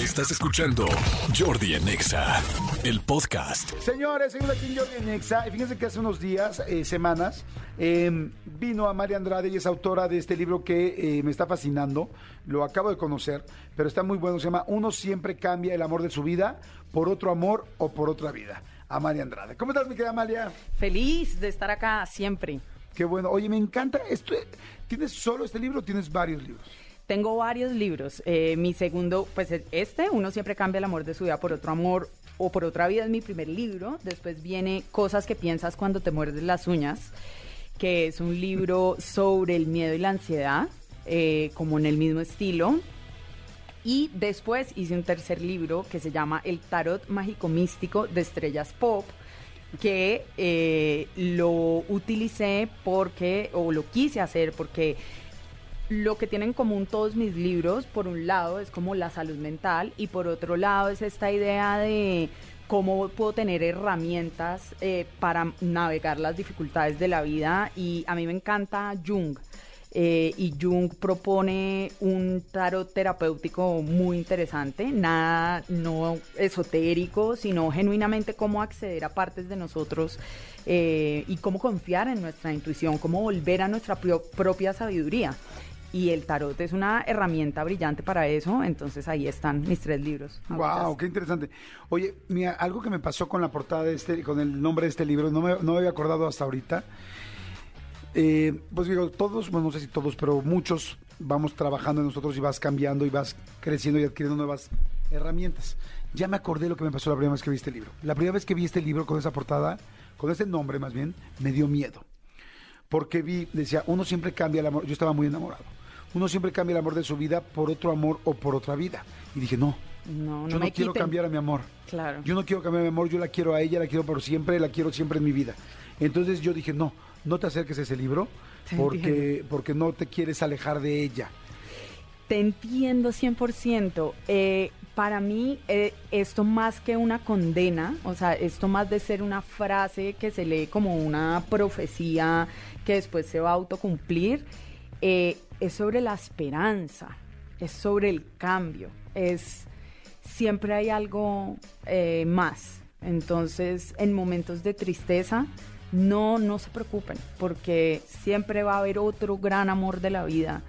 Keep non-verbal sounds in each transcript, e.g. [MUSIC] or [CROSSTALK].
Estás escuchando Jordi Anexa, el podcast. Señores, seguimos aquí en Jordi en Exa. Y fíjense que hace unos días, eh, semanas, eh, vino a María Andrade y es autora de este libro que eh, me está fascinando. Lo acabo de conocer, pero está muy bueno. Se llama Uno siempre cambia el amor de su vida por otro amor o por otra vida. Amalia Andrade. ¿Cómo estás, mi querida Amalia? Feliz de estar acá siempre. Qué bueno. Oye, me encanta. Esto, ¿Tienes solo este libro o tienes varios libros? Tengo varios libros. Eh, mi segundo, pues este, Uno siempre cambia el amor de su vida por otro amor o por otra vida, es mi primer libro. Después viene Cosas que piensas cuando te muerdes las uñas, que es un libro sobre el miedo y la ansiedad, eh, como en el mismo estilo. Y después hice un tercer libro que se llama El Tarot Mágico Místico de Estrellas Pop, que eh, lo utilicé porque, o lo quise hacer porque lo que tienen en común todos mis libros, por un lado, es como la salud mental y por otro lado es esta idea de cómo puedo tener herramientas eh, para navegar las dificultades de la vida y a mí me encanta Jung. Eh, y Jung propone un tarot terapéutico muy interesante, nada no esotérico, sino genuinamente cómo acceder a partes de nosotros eh, y cómo confiar en nuestra intuición, cómo volver a nuestra propia sabiduría y el tarot es una herramienta brillante para eso, entonces ahí están mis tres libros. Wow, qué interesante. Oye, mira, algo que me pasó con la portada de este, con el nombre de este libro, no me, no me había acordado hasta ahorita. Eh, pues digo, todos, bueno, no sé si todos, pero muchos vamos trabajando en nosotros y vas cambiando y vas creciendo y adquiriendo nuevas herramientas. Ya me acordé lo que me pasó la primera vez que vi este libro. La primera vez que vi este libro con esa portada, con ese nombre más bien, me dio miedo. Porque vi, decía, uno siempre cambia el amor. Yo estaba muy enamorado uno siempre cambia el amor de su vida por otro amor o por otra vida. Y dije, no, no, no yo no quiero cambiar a mi amor. Claro. Yo no quiero cambiar a mi amor, yo la quiero a ella, la quiero por siempre, la quiero siempre en mi vida. Entonces yo dije, no, no te acerques a ese libro [LAUGHS] porque, porque no te quieres alejar de ella. Te entiendo 100%. Eh, para mí, eh, esto más que una condena, o sea, esto más de ser una frase que se lee como una profecía que después se va a autocumplir, eh, es sobre la esperanza, es sobre el cambio, es siempre hay algo eh, más. Entonces, en momentos de tristeza, no, no se preocupen, porque siempre va a haber otro gran amor de la vida.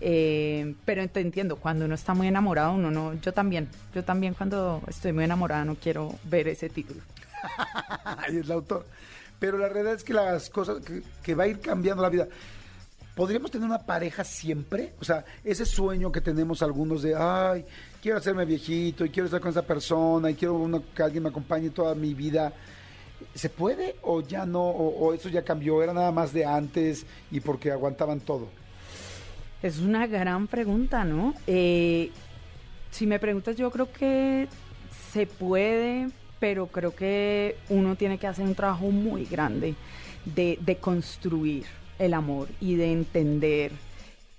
Eh, pero te entiendo, cuando uno está muy enamorado, uno no, yo también, yo también cuando estoy muy enamorada no quiero ver ese título. [LAUGHS] Ahí es el autor. Pero la realidad es que las cosas que, que va a ir cambiando la vida. ¿Podríamos tener una pareja siempre? O sea, ese sueño que tenemos algunos de, ay, quiero hacerme viejito y quiero estar con esa persona y quiero que alguien me acompañe toda mi vida. ¿Se puede o ya no? O, eso ya cambió? ¿Era nada más de antes y porque aguantaban todo? Es una gran pregunta, ¿no? Eh, si me preguntas, yo creo que se puede, pero creo que uno tiene que hacer un trabajo muy grande de, de construir el amor y de entender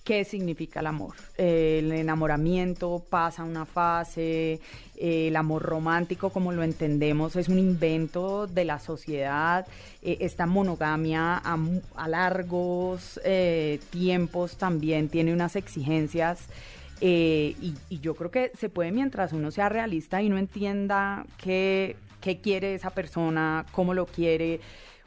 qué significa el amor. El enamoramiento pasa una fase, el amor romántico como lo entendemos es un invento de la sociedad, eh, esta monogamia a, largos eh, tiempos también tiene unas exigencias. Eh, y, yo creo que se puede mientras uno sea realista y no entienda qué, qué quiere esa persona, cómo lo quiere,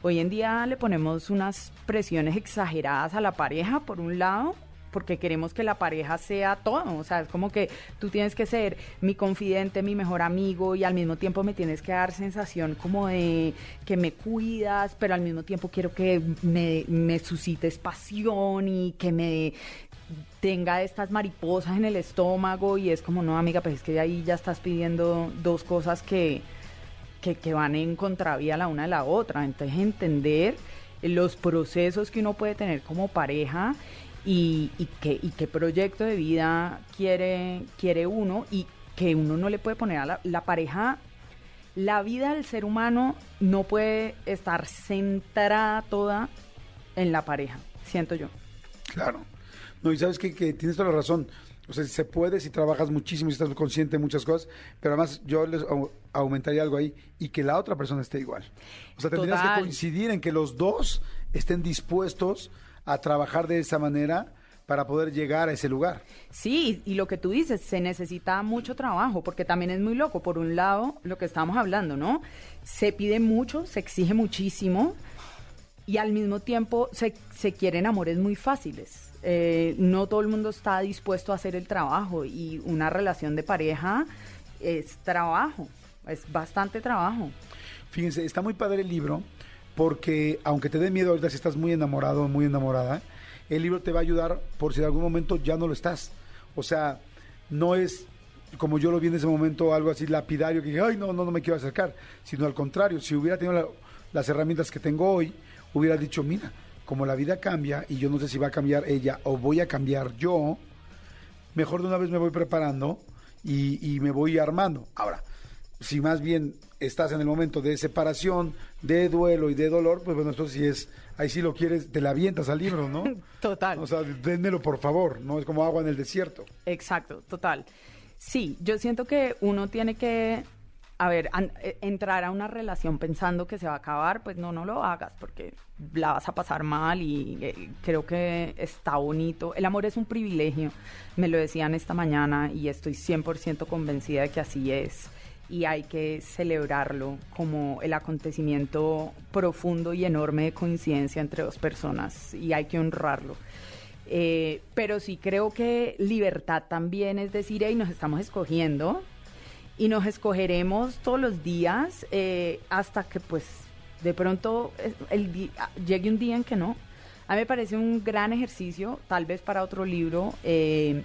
Hoy en día le ponemos unas presiones exageradas a la pareja, por un lado, porque queremos que la pareja sea todo, o sea, es como que tú tienes que ser mi confidente, mi mejor amigo y al mismo tiempo me tienes que dar sensación como de que me cuidas, pero al mismo tiempo quiero que me, me suscites pasión y que me tenga estas mariposas en el estómago. Y es como, no, amiga, pues es que ahí ya estás pidiendo dos cosas que que, van en contravía la una de la otra. Entonces entender los procesos que uno puede tener como pareja y, y, qué, y qué proyecto de vida quiere, quiere uno y que uno no le puede poner a la, la pareja. La vida del ser humano no puede estar centrada toda en la pareja, siento yo. Claro. No, y sabes que, que tienes toda la razón. O sea, se puede si trabajas muchísimo y estás consciente de muchas cosas, pero además yo les aumentaría algo ahí y que la otra persona esté igual. O sea, tendrías que coincidir en que los dos estén dispuestos a trabajar de esa manera para poder llegar a ese lugar. Sí, y lo que tú dices, se necesita mucho trabajo, porque también es muy loco. Por un lado, lo que estamos hablando, ¿no? Se pide mucho, se exige muchísimo, y al mismo tiempo se, se quieren amores muy fáciles. Eh, no todo el mundo está dispuesto a hacer el trabajo, y una relación de pareja es trabajo, es bastante trabajo. Fíjense, está muy padre el libro, porque aunque te dé miedo ahorita si estás muy enamorado o muy enamorada, el libro te va a ayudar por si en algún momento ya no lo estás. O sea, no es como yo lo vi en ese momento, algo así lapidario, que dije, ay, no, no, no me quiero acercar, sino al contrario, si hubiera tenido la- las herramientas que tengo hoy, hubiera dicho, mira, como la vida cambia y yo no sé si va a cambiar ella o voy a cambiar yo, mejor de una vez me voy preparando y, y me voy armando. Ahora, si más bien estás en el momento de separación, de duelo y de dolor, pues bueno, esto sí es, ahí sí lo quieres, te la avientas al libro, ¿no? [LAUGHS] Total. O sea, dénmelo por favor, no es como agua en el desierto. Exacto, total. Sí, yo siento que uno tiene que, a ver, eh, entrar a una relación pensando que se va a acabar, pues no, no lo hagas porque la vas a pasar mal y eh, creo que está bonito. El amor es un privilegio, me lo decían esta mañana y estoy 100% convencida de que así es. Y hay que celebrarlo como el acontecimiento profundo y enorme de coincidencia entre dos personas y hay que honrarlo. Eh, pero sí creo que libertad también es decir, hey, nos estamos escogiendo y nos escogeremos todos los días eh, hasta que pues de pronto eh, el ah, llegue un día en que no. A mí me parece un gran ejercicio, tal vez para otro libro. eh,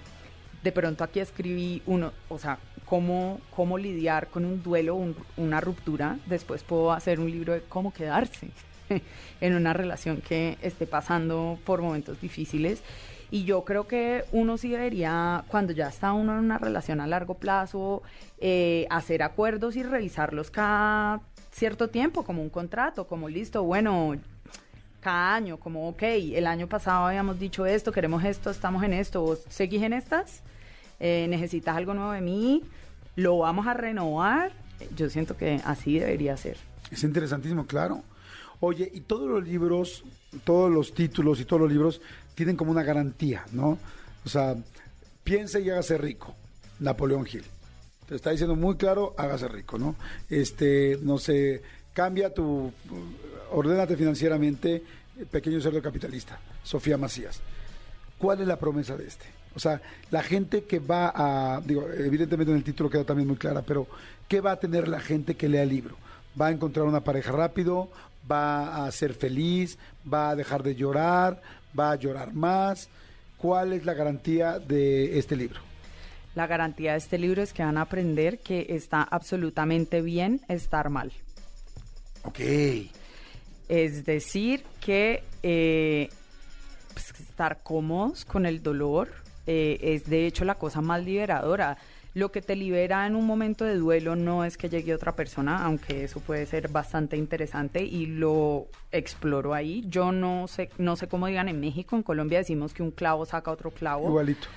de pronto aquí escribí uno, o sea, cómo, cómo lidiar con un duelo, un- una ruptura. Después puedo hacer un libro de cómo quedarse [LAUGHS] en una relación que esté pasando por momentos difíciles. Y yo creo que uno sí debería, cuando ya está uno en una relación a largo plazo, eh, hacer acuerdos y revisarlos cada cierto tiempo, como un contrato, como listo, bueno, cada año, como, ok, el año pasado habíamos dicho esto, queremos esto, estamos en esto, ¿vos seguís en estas? Eh, ¿Necesitas algo nuevo de mí? ¿Lo vamos a renovar? Yo siento que así debería ser. Es interesantísimo, claro. Oye, y todos los libros, todos los títulos y todos los libros tienen como una garantía, ¿no? O sea, piense y hágase rico. Napoleón Hill. Te está diciendo muy claro, hágase rico, ¿no? Este, no sé, cambia tu, ordénate financieramente, pequeño cerdo capitalista. Sofía Macías. ¿Cuál es la promesa de este? O sea, la gente que va a, digo, evidentemente en el título queda también muy clara, pero ¿qué va a tener la gente que lea el libro? ¿Va a encontrar una pareja rápido? ¿Va a ser feliz? ¿Va a dejar de llorar? ¿Va a llorar más? ¿Cuál es la garantía de este libro? La garantía de este libro es que van a aprender que está absolutamente bien estar mal. Ok. Es decir, que eh, pues, estar cómodos con el dolor eh, es de hecho la cosa más liberadora. Lo que te libera en un momento de duelo no es que llegue otra persona, aunque eso puede ser bastante interesante y lo exploro ahí. Yo no sé, no sé cómo digan en México, en Colombia decimos que un clavo saca otro clavo. Igualito.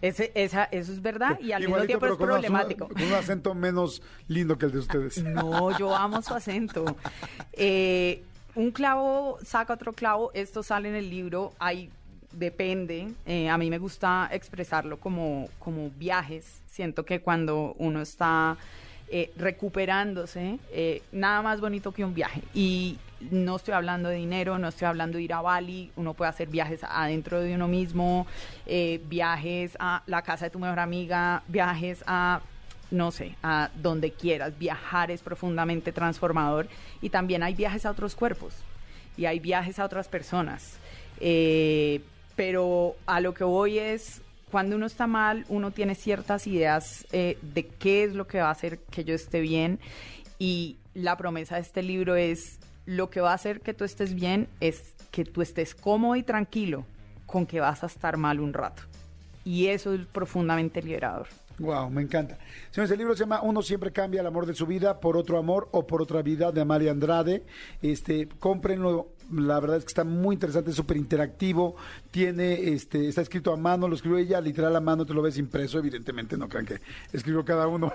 Ese, esa, eso es verdad y al mismo tiempo es una- problemático. con un acento menos lindo que el de ustedes. [LAUGHS] No, yo amo su acento. Eh, un clavo saca otro clavo, esto sale en el libro, hay, depende, eh, a mí me gusta expresarlo como, como viajes, siento que cuando uno está eh, recuperándose, eh, nada más bonito que un viaje. Y no estoy hablando de dinero, no estoy hablando de ir a Bali, uno puede hacer viajes adentro de uno mismo, viajes a la casa de tu mejor amiga, viajes a no sé, a donde quieras. Viajar es profundamente transformador y también hay viajes a otros cuerpos y hay viajes a otras personas. Pero a lo que voy es, cuando uno está mal, uno tiene ciertas ideas eh, de qué es lo que va a hacer que yo esté bien y la promesa de este libro es, lo que va a hacer que tú estés bien es que tú estés cómodo y tranquilo con que vas a estar mal un rato. Y eso es profundamente liberador. Wow, me encanta. Señores, el libro se llama Uno siempre cambia el amor de su vida por otro amor o por otra vida de Amalia Andrade. Este, cómprenlo, la verdad es que está muy interesante, es súper interactivo, tiene, este, está escrito a mano, lo escribió ella literal a mano, te lo ves impreso, evidentemente, no crean que escribió cada uno,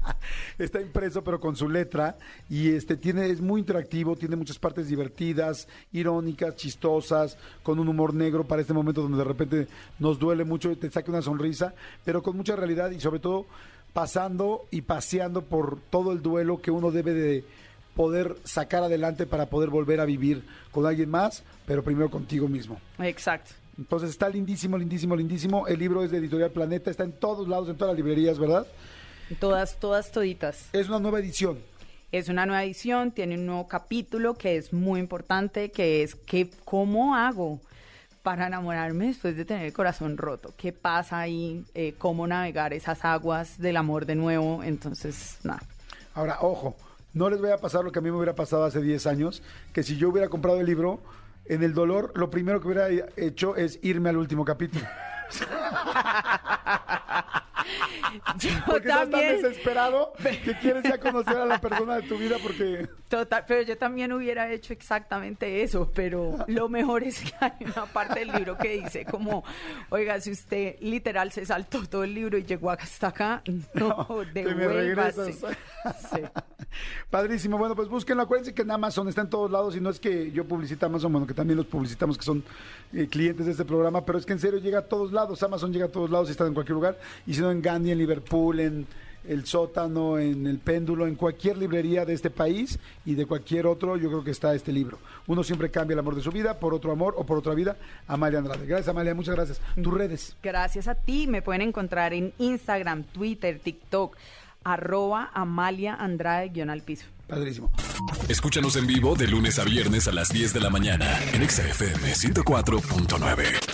[LAUGHS] está impreso pero con su letra y este tiene, es muy interactivo, tiene muchas partes divertidas, irónicas, chistosas, con un humor negro para este momento donde de repente nos duele mucho y te saque una sonrisa, pero con mucha realidad y sobre todo pasando y paseando por todo el duelo que uno debe de poder sacar adelante para poder volver a vivir con alguien más, pero primero contigo mismo. Exacto. Entonces está lindísimo, lindísimo, lindísimo. El libro es de Editorial Planeta, está en todos lados, en todas las librerías, ¿verdad? Todas, todas, toditas. Es una nueva edición. Es una nueva edición, tiene un nuevo capítulo que es muy importante, que es que cómo hago para enamorarme después de tener el corazón roto. ¿Qué pasa ahí? Eh, ¿Cómo navegar esas aguas del amor de nuevo? Entonces, nada. Ahora, ojo, no les voy a pasar lo que a mí me hubiera pasado hace 10 años, que si yo hubiera comprado el libro, en el dolor, lo primero que hubiera hecho es irme al último capítulo. [LAUGHS] Yo porque estás tan desesperado que [LAUGHS] quieres ya conocer a la persona de tu vida porque... Total, pero yo también hubiera hecho exactamente eso, pero lo mejor es que hay una parte del libro que dice como, oiga, si usted literal se saltó todo el libro y llegó hasta acá, [LAUGHS] no, que me devuélvase. regresas. Sí. Padrísimo. Bueno, pues búsquenlo. Acuérdense que en Amazon está en todos lados y no es que yo publicite Amazon, bueno, que también los publicitamos que son eh, clientes de este programa, pero es que en serio llega a todos lados. Amazon llega a todos lados y está en cualquier lugar. Y si no, en Gandhi, en Liverpool, en el sótano, en el péndulo, en cualquier librería de este país y de cualquier otro, yo creo que está este libro. Uno siempre cambia el amor de su vida por otro amor o por otra vida. Amalia Andrade. Gracias, Amalia. Muchas gracias. Tus redes. Gracias a ti, me pueden encontrar en Instagram, Twitter, TikTok, arroba Amalia Andrade guion al piso. Padrísimo. Escúchanos en vivo de lunes a viernes a las 10 de la mañana en Exa FM 104.9.